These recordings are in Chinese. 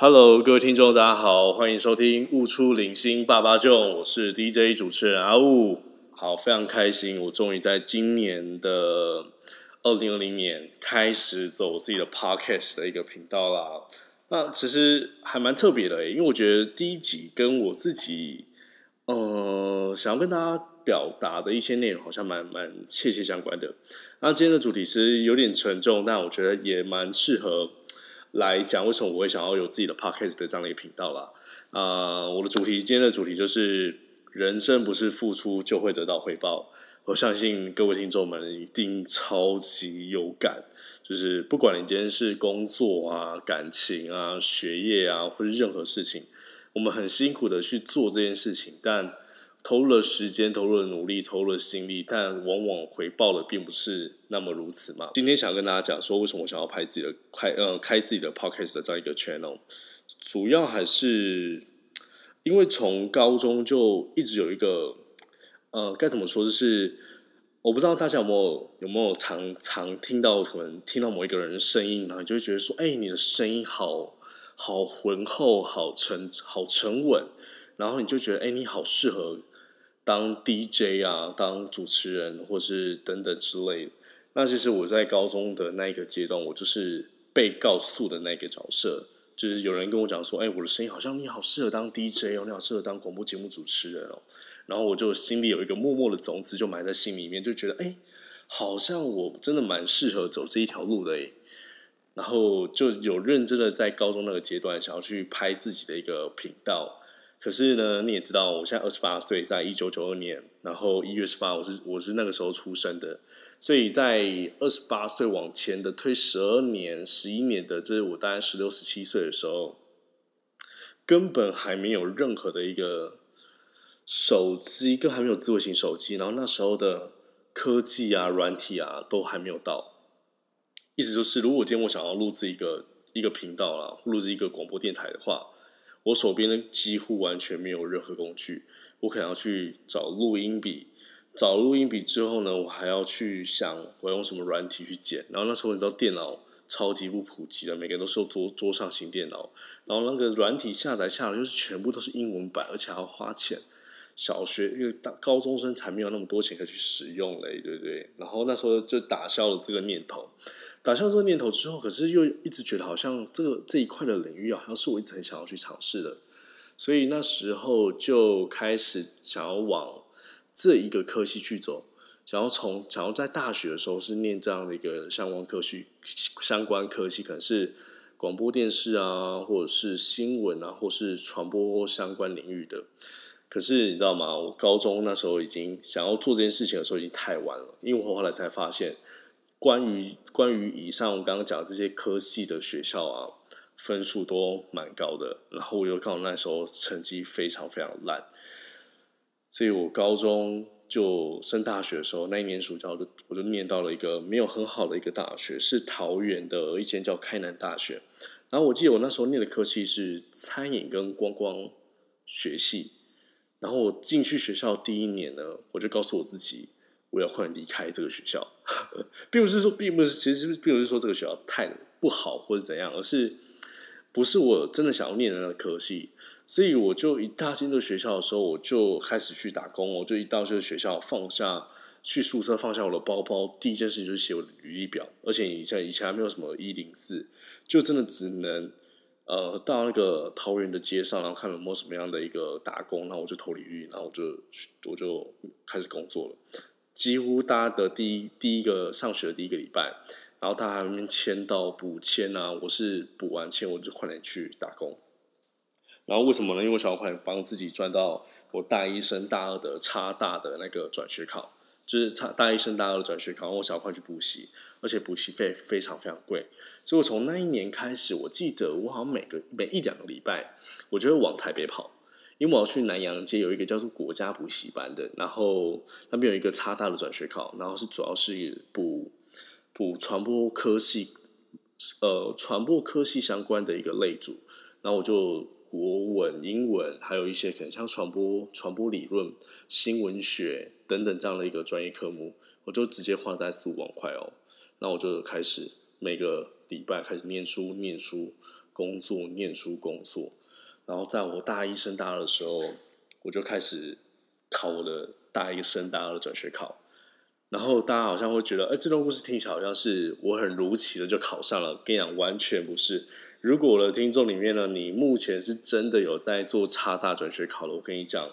Hello，各位听众，大家好，欢迎收听《悟出零星爸爸囧》，我是 DJ 主持人阿雾。好，非常开心，我终于在今年的二零二零年开始走我自己的 Podcast 的一个频道啦。那其实还蛮特别的，因为我觉得第一集跟我自己，呃，想要跟大家表达的一些内容，好像蛮蛮切切相关的。那今天的主题是有点沉重，但我觉得也蛮适合来讲为什么我会想要有自己的 podcast 的这样的一个频道啦。啊，我的主题今天的主题就是人生不是付出就会得到回报。我相信各位听众们一定超级有感，就是不管你今天是工作啊、感情啊、学业啊，或者任何事情，我们很辛苦的去做这件事情，但投入了时间，投入了努力，投入了心力，但往往回报的并不是那么如此嘛。今天想跟大家讲说，为什么我想要拍自己的开呃开自己的 podcast 的这样一个 channel，主要还是因为从高中就一直有一个呃该怎么说，就是我不知道大家有没有有没有常常听到可能听到某一个人的声音，然后就会觉得说，哎，你的声音好好浑厚，好沉好沉稳，然后你就觉得，哎，你好适合。当 DJ 啊，当主持人，或是等等之类。那其实我在高中的那一个阶段，我就是被告诉的那个角色，就是有人跟我讲说：“哎，我的声音好像你好适合当 DJ 哦，你好适合当广播节目主持人哦。”然后我就心里有一个默默的种子，就埋在心里面，就觉得哎，好像我真的蛮适合走这一条路的哎。然后就有认真的在高中那个阶段，想要去拍自己的一个频道。可是呢，你也知道，我现在二十八岁，在一九九二年，然后一月十八，我是我是那个时候出生的，所以在二十八岁往前的推十二年、十一年的，就是我大概十六、十七岁的时候，根本还没有任何的一个手机，更还没有智慧型手机，然后那时候的科技啊、软体啊都还没有到。意思就是，如果今天我想要录制一个一个频道啦，录制一个广播电台的话。我手边呢几乎完全没有任何工具，我可能要去找录音笔，找录音笔之后呢，我还要去想我用什么软体去剪。然后那时候你知道电脑超级不普及的，每个人都是用桌桌上型电脑，然后那个软体下载下来就是全部都是英文版，而且还要花钱。小学因为大高中生才没有那么多钱可以去使用嘞，对不对？然后那时候就打消了这个念头。打消这个念头之后，可是又一直觉得好像这个这一块的领域好像是我一直很想要去尝试的，所以那时候就开始想要往这一个科系去走，想要从想要在大学的时候是念这样的一个相关科系，相关科系可能是广播电视啊，或者是新闻啊，或是传播相关领域的。可是你知道吗？我高中那时候已经想要做这件事情的时候已经太晚了，因为我后来才发现。关于关于以上我刚刚讲的这些科系的学校啊，分数都蛮高的。然后我又刚好那时候成绩非常非常烂，所以我高中就升大学的时候，那一年暑假就我就念到了一个没有很好的一个大学，是桃园的一间叫开南大学。然后我记得我那时候念的科系是餐饮跟观光学系。然后我进去学校第一年呢，我就告诉我自己。我要快点离开这个学校，并不是说，并不是，其实并不是说这个学校太不好或者怎样，而是不是我真的想要念的那个科系。所以我就一踏进这个学校的时候，我就开始去打工。我就一到这个学校，放下去宿舍，放下我的包包，第一件事情就是写我的履历表。而且以前以前还没有什么一零四，就真的只能呃到那个桃园的街上，然后看有没有什么样的一个打工，然后我就投履历，然后我就我就开始工作了。几乎大家的第一第一个上学的第一个礼拜，然后他还没签到补签啊，我是补完签我就快点去打工。然后为什么呢？因为我想要快点帮自己赚到我大一升大二的差大的那个转学考，就是差大一升大二的转学考，我想要快去补习，而且补习费非常非常贵，所以我从那一年开始，我记得我好像每个每一两个礼拜，我就会往台北跑。因为我要去南洋街有一个叫做国家补习班的，然后那边有一个差大的转学考，然后是主要是补补传播科系，呃，传播科系相关的一个类组，然后我就国文、英文，还有一些可能像传播、传播理论、新闻学等等这样的一个专业科目，我就直接花在四五万块哦，那我就开始每个礼拜开始念书、念书。工作、念书、工作。然后在我大一升大二的时候，我就开始考我的大一升大二的转学考。然后大家好像会觉得，哎，这段故事听起来好像是我很如期的就考上了。跟你讲，完全不是。如果我的听众里面呢，你目前是真的有在做差大转学考的，我跟你讲，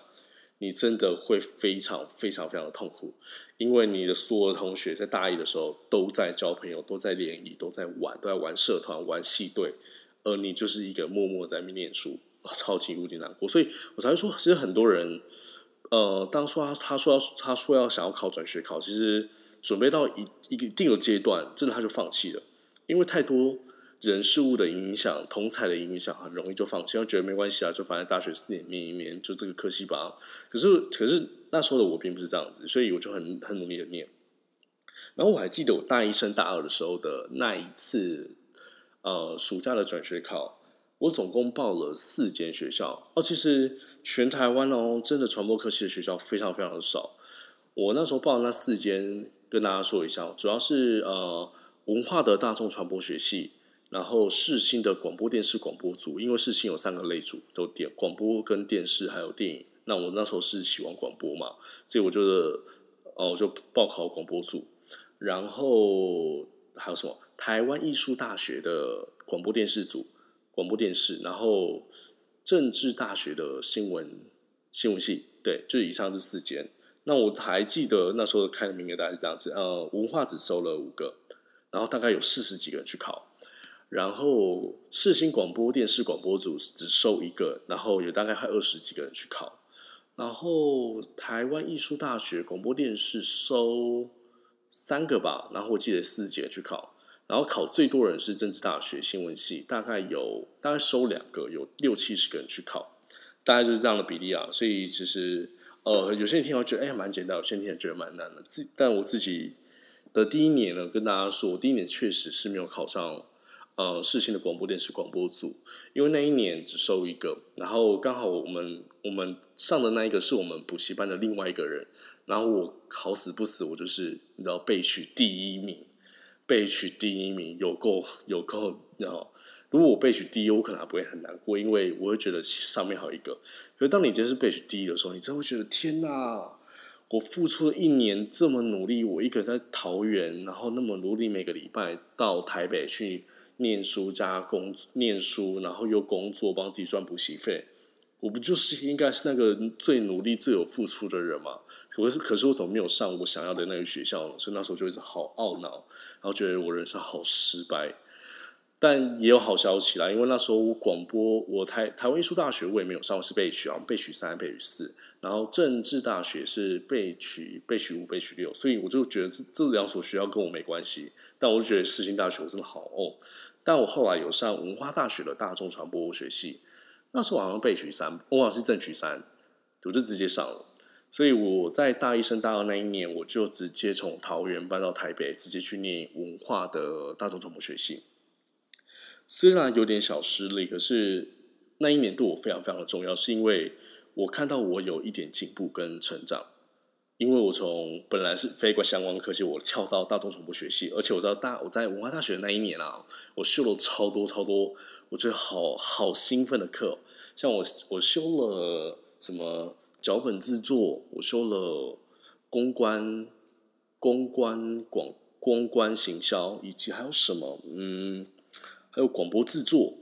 你真的会非常非常非常的痛苦，因为你的所有同学在大一的时候都在交朋友，都在联谊，都在玩，都在玩社团、玩系队，而你就是一个默默在念书，超级无敌难过。所以我才会说，其实很多人。呃，当初他他说要他说要想要考转学考，其实准备到一一定的阶段，真的他就放弃了，因为太多人事物的影响、同才的影响，很容易就放弃，觉得没关系啊，就反正大学四年念一念，就这个科系吧。可是可是那时候的我并不是这样子，所以我就很很努力的念。然后我还记得我大一升大二的时候的那一次，呃，暑假的转学考。我总共报了四间学校哦，其实全台湾哦，真的传播科系的学校非常非常的少。我那时候报的那四间，跟大家说一下，主要是呃文化的大众传播学系，然后世新的广播电视广播组，因为世新有三个类组，都电广播跟电视还有电影。那我那时候是喜欢广播嘛，所以我觉得哦，我就报考广播组。然后还有什么？台湾艺术大学的广播电视组。广播电视，然后政治大学的新闻新闻系，对，就以上这四间。那我还记得那时候开的名额大概是这样子，呃，文化只收了五个，然后大概有四十几个人去考，然后世新广播电视广播组只收一个，然后有大概还二十几个人去考，然后台湾艺术大学广播电视收三个吧，然后我记得四十几个去考。然后考最多人是政治大学新闻系，大概有大概收两个，有六七十个人去考，大概就是这样的比例啊。所以其实呃，有些人听到觉得哎蛮简单，有些人听觉得蛮难的。自但我自己的第一年呢，跟大家说，我第一年确实是没有考上呃世新的广播电视广播组，因为那一年只收一个，然后刚好我们我们上的那一个是我们补习班的另外一个人，然后我好死不死，我就是你知道被取第一名。被取第一名有够有够，然后如果我被取第一，我可能还不会很难过，因为我会觉得上面还有一个。可是当你真是被取第一的时候，你真的会觉得天哪！我付出了一年这么努力，我一个在桃园，然后那么努力，每个礼拜到台北去念书加工念书，然后又工作帮自己赚补习费。我不就是应该是那个最努力、最有付出的人吗？可是，可是我怎么没有上我想要的那个学校呢？所以那时候就一直好懊恼，然后觉得我人生好失败。但也有好消息啦，因为那时候我广播，我台台湾艺术大学我也没有上，是被取啊，被取三、被取四。然后政治大学是被取、被取五、被取六，所以我就觉得这这两所学校跟我没关系。但我就觉得世新大学我真的好哦。但我后来有上文化大学的大众传播学系。那时候好像被取三，我好像是正取三，我就直接上了。所以我在大一升大二那一年，我就直接从桃园搬到台北，直接去念文化的大众传播学系。虽然有点小失利，可是那一年对我非常非常的重要，是因为我看到我有一点进步跟成长。因为我从本来是非关相关科技，我跳到大众传播学系，而且我知道大我在文化大学那一年啊，我修了超多超多，我觉得好好兴奋的课，像我我修了什么脚本制作，我修了公关、公关广、公关行销，以及还有什么嗯，还有广播制作、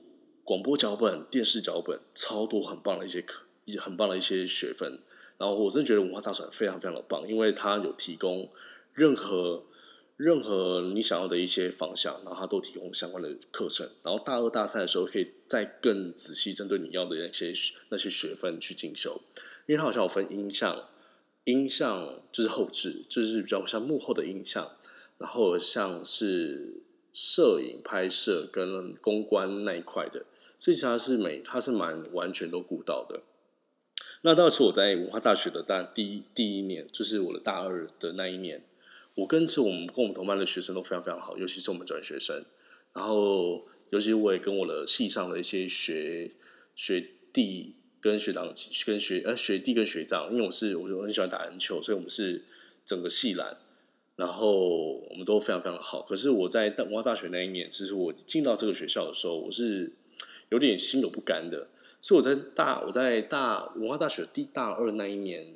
广播脚本、电视脚本，超多很棒的一些课，一很棒的一些学分。然后我真的觉得文化大传非常非常的棒，因为它有提供任何任何你想要的一些方向，然后它都提供相关的课程。然后大二大三的时候，可以再更仔细针对你要的那些那些学分去进修。因为它好像有分音像，音像就是后置，就是比较像幕后的音像，然后像是摄影拍摄跟公关那一块的，所以其它是每它是蛮完全都顾到的。那当时我在文化大学的大第一第一年，就是我的大二的那一年，我跟是我们跟我们同班的学生都非常非常好，尤其是我们转学生。然后，尤其我也跟我的系上的一些学学弟跟学长、跟学呃学弟跟学长，因为我是我就很喜欢打篮球，所以我们是整个系篮，然后我们都非常非常好。可是我在文化大学那一年，其实我进到这个学校的时候，我是有点心有不甘的。所以我在大我在大文化大学第大二那一年，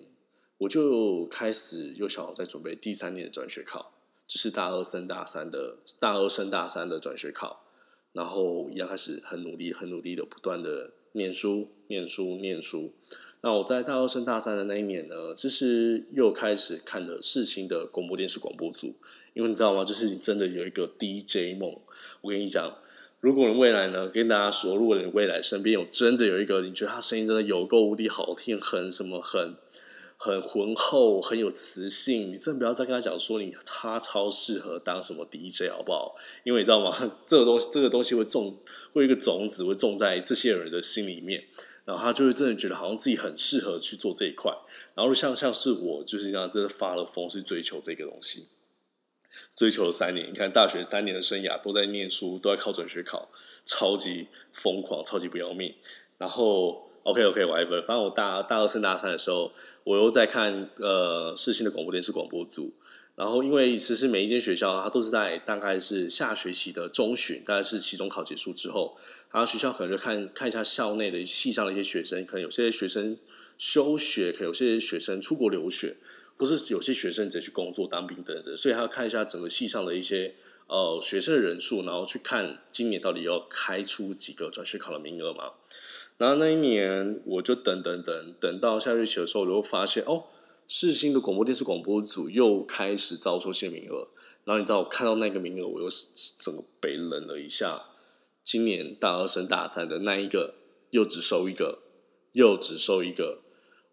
我就开始又想要在准备第三年的转学考，就是大二升大三的大二升大三的转学考，然后一样开始很努力很努力的不断的念书念书念书。那我在大二升大三的那一年呢，就是又开始看了世新的广播电视广播组，因为你知道吗？就是你真的有一个 DJ 梦。我跟你讲，如果你未来呢，跟大家说，如果你未来身边有真的有一个，你觉得他声音真的有够无敌好听，很什么很很浑厚，很有磁性，你真的不要再跟他讲说你他超适合当什么 DJ 好不好？因为你知道吗？这个东西这个东西会种，会一个种子会种在这些人的心里面。然后他就会真的觉得好像自己很适合去做这一块，然后像像是我就是这样，真的发了疯，是追求这个东西，追求了三年。你看大学三年的生涯都在念书，都在靠转学考，超级疯狂，超级不要命。然后 OK OK whatever，反正我大大二升大三的时候，我又在看呃世新的广播电视广播组。然后，因为其实每一间学校，它都是在大概是下学期的中旬，大概是期中考结束之后，然后学校可能就看看一下校内的系上的一些学生，可能有些学生休学，可能有些学生出国留学，或是有些学生直接去工作当兵等等，所以他要看一下整个系上的一些呃学生的人数，然后去看今年到底要开出几个转学考的名额嘛。然后那一年我就等等等等到下学期的时候，我就发现哦。世新的广播电视广播组又开始招收新名额，然后你知道我看到那个名额，我又整个被冷了一下。今年大二升大三的那一个又只收一个，又只收一个，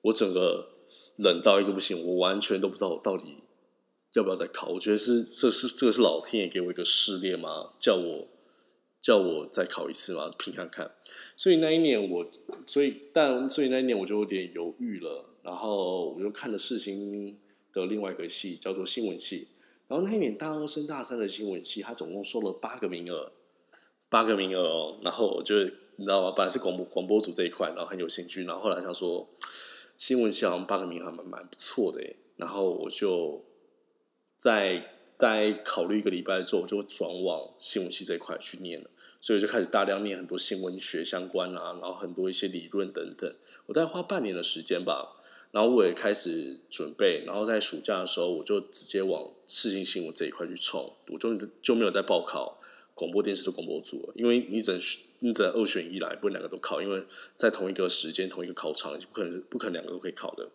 我整个冷到一个不行，我完全都不知道我到底要不要再考。我觉得是这是这个是老天爷给我一个试炼吗？叫我叫我再考一次嘛？拼看看。所以那一年我，所以但所以那一年我就有点犹豫了。然后我又看了世新的另外一个系，叫做新闻系。然后那一年大二升大三的新闻系，他总共收了八个名额，八个名额哦。然后我就你知道吗？本来是广播广播组这一块，然后很有兴趣。然后后来他说新闻系好像八个名额蛮蛮不错的。然后我就在在考虑一个礼拜之后，我就会转往新闻系这一块去念了。所以就开始大量念很多新闻学相关啊，然后很多一些理论等等。我大概花半年的时间吧。然后我也开始准备，然后在暑假的时候，我就直接往视听新闻这一块去冲，我就就没有再报考广播电视的广播组了，因为你只能你只能二选一来，不能两个都考，因为在同一个时间、同一个考场，不可能不可能两个都可以考的。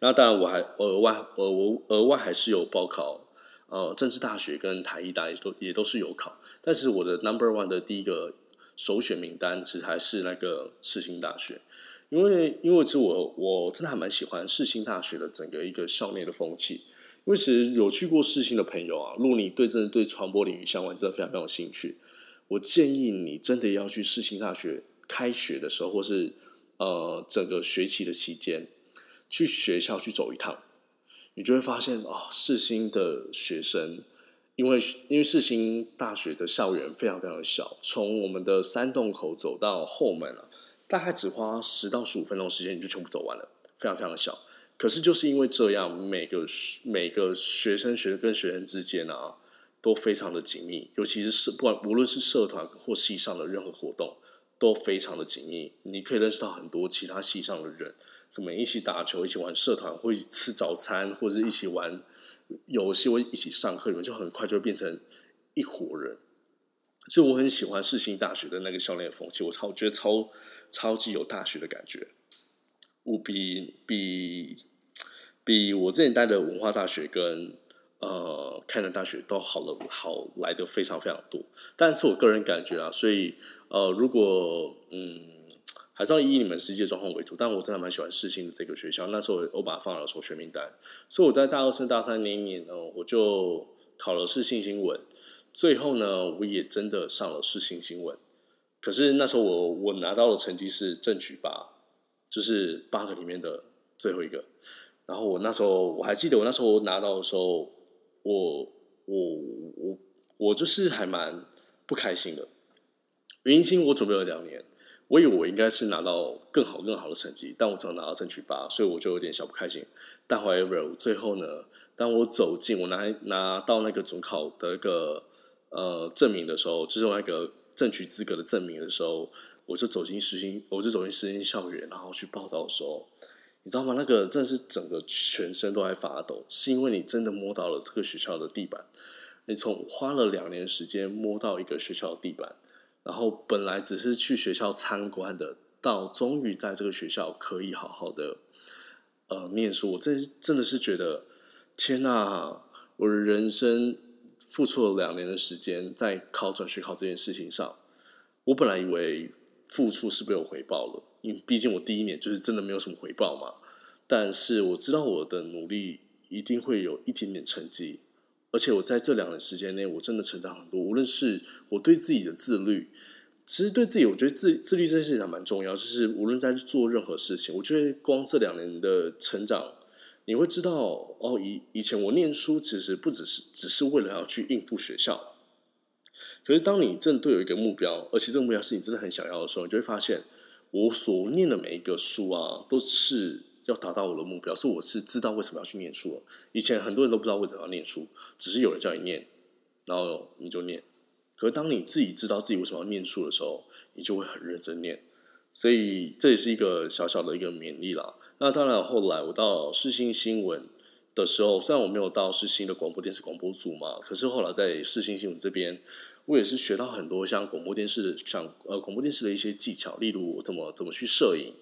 那当然，我还额外额我额外还是有报考呃政治大学跟台艺大，也都也都是有考，但是我的 number one 的第一个首选名单，其实还是那个世新大学。因为，因为其实我我真的还蛮喜欢世新大学的整个一个校内的风气。因为其实有去过世新的朋友啊，如果你对真的对传播领域相关真的非常非常有兴趣，我建议你真的要去世新大学开学的时候，或是呃整个学期的期间，去学校去走一趟，你就会发现哦，世新的学生，因为因为世新大学的校园非常非常的小，从我们的三洞口走到后门啊。大概只花十到十五分钟时间，你就全部走完了，非常非常的小。可是就是因为这样，每个每个学生学跟学生之间啊，都非常的紧密，尤其是社不管无论是社团或系上的任何活动，都非常的紧密。你可以认识到很多其他系上的人，可能一起打球，一起玩社团，或一起吃早餐，或者一起玩游戏，或一起上课，你们就很快就会变成一伙人。所以我很喜欢世新大学的那个校内风气，我超觉得超。超级有大学的感觉，我比比比我之前待的文化大学跟呃开南大学都好了，好来的非常非常多。但是我个人感觉啊，所以呃，如果嗯，还是要以你们实际状况为主。但我真的蛮喜欢世新的这个学校，那时候我把它放了首选名单。所以我在大二升大三那一年呢，我就考了世新新闻，最后呢，我也真的上了世新新闻。可是那时候我我拿到的成绩是正取八，就是八个里面的最后一个。然后我那时候我还记得我那时候拿到的时候，我我我我就是还蛮不开心的。原因是因为我准备了两年，我以为我应该是拿到更好更好的成绩，但我只能拿到争取八，所以我就有点小不开心。但 however 最后呢，当我走进我拿拿到那个准考的一个呃证明的时候，就是那个。争取资格的证明的时候，我就走进实习，我就走进实习校园，然后去报道的时候，你知道吗？那个真的是整个全身都在发抖，是因为你真的摸到了这个学校的地板。你从花了两年时间摸到一个学校的地板，然后本来只是去学校参观的，到终于在这个学校可以好好的呃念书，我真真的是觉得天哪！我的人生付出了两年的时间在考转学考这件事情上，我本来以为付出是被我回报了，因为毕竟我第一年就是真的没有什么回报嘛。但是我知道我的努力一定会有一点点成绩，而且我在这两年时间内，我真的成长很多。无论是我对自己的自律，其实对自己，我觉得自自律这件事情还蛮重要。就是无论在做任何事情，我觉得光这两年的成长。你会知道哦，以以前我念书其实不只是只是为了要去应付学校，可是当你真的有一个目标，而且这个目标是你真的很想要的时候，你就会发现，我所念的每一个书啊，都是要达到我的目标，所以我是知道为什么要去念书。以前很多人都不知道为什么要念书，只是有人叫你念，然后你就念。可是当你自己知道自己为什么要念书的时候，你就会很认真念。所以这也是一个小小的一个勉励啦。那当然，后来我到世新新闻的时候，虽然我没有到世新的广播电视广播组嘛，可是后来在世新新闻这边，我也是学到很多像广播电视的，像呃广播电视的一些技巧，例如怎么怎么去摄影，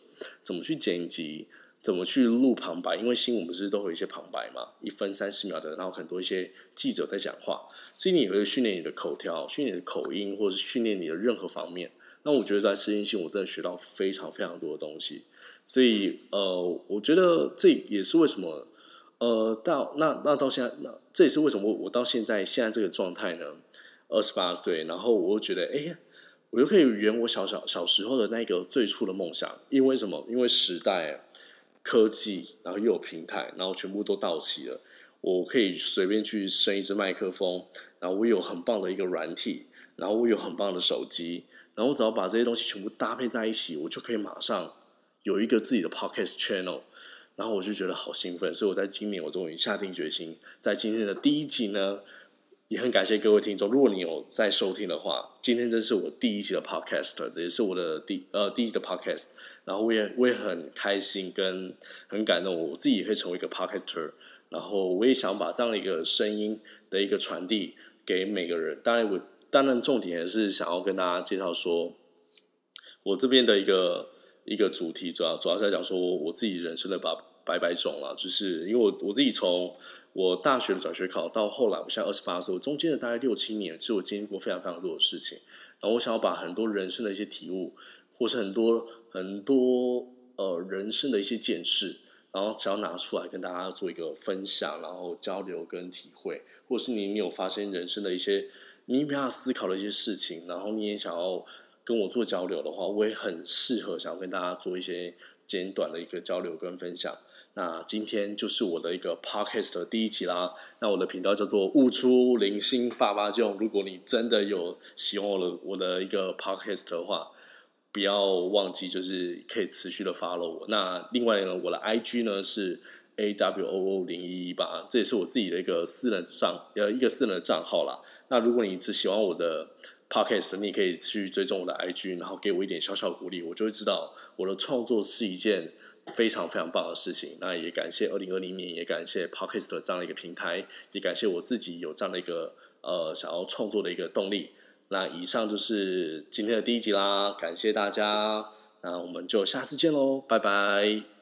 怎么去剪辑，怎么去录旁白，因为新闻不是都有一些旁白嘛，一分三十秒的，然后很多一些记者在讲话，所以你也会训练你的口条，训练你的口音，或者是训练你的任何方面。那我觉得在适应性，我真的学到非常非常多的东西，所以呃，我觉得这也是为什么呃，到那那到现在，那这也是为什么我到现在现在这个状态呢？二十八岁，然后我又觉得，哎，我又可以圆我小小小时候的那个最初的梦想，因为什么？因为时代、科技，然后又有平台，然后全部都到齐了，我可以随便去升一支麦克风，然后我有很棒的一个软体，然后我有很棒的手机。然后我只要把这些东西全部搭配在一起，我就可以马上有一个自己的 podcast channel。然后我就觉得好兴奋，所以我在今年我终于下定决心，在今天的第一集呢，也很感谢各位听众。如果你有在收听的话，今天真是我第一集的 podcast，也是我的第呃第一集的 podcast。然后我也我也很开心跟很感动，我自己也可以成为一个 podcaster。然后我也想把这样的一个声音的一个传递给每个人。当然我。当然，重点还是想要跟大家介绍说，我这边的一个一个主题，主要主要是在讲说我自己人生的百百百种了，就是因为我我自己从我大学的转学考到后来，我现在二十八岁，我中间的大概六七年，其实我经历过非常非常多的事情。然后我想要把很多人生的一些体悟，或是很多很多呃人生的一些见识，然后只要拿出来跟大家做一个分享，然后交流跟体会，或是你有发现人生的一些。你比较思考的一些事情，然后你也想要跟我做交流的话，我也很适合想要跟大家做一些简短的一个交流跟分享。那今天就是我的一个 podcast 的第一集啦。那我的频道叫做悟出零星爸爸就如果你真的有喜欢我的我的一个 podcast 的话，不要忘记就是可以持续的 follow 我。那另外呢，我的 IG 呢是 A W O O 零一一八，这也是我自己的一个私人账呃一个私人账号啦。那如果你只喜欢我的 podcast，你可以去追踪我的 IG，然后给我一点小小鼓励，我就会知道我的创作是一件非常非常棒的事情。那也感谢二零二零年，也感谢 p o c k e t 的这样的一个平台，也感谢我自己有这样的一个呃想要创作的一个动力。那以上就是今天的第一集啦，感谢大家，那我们就下次见喽，拜拜。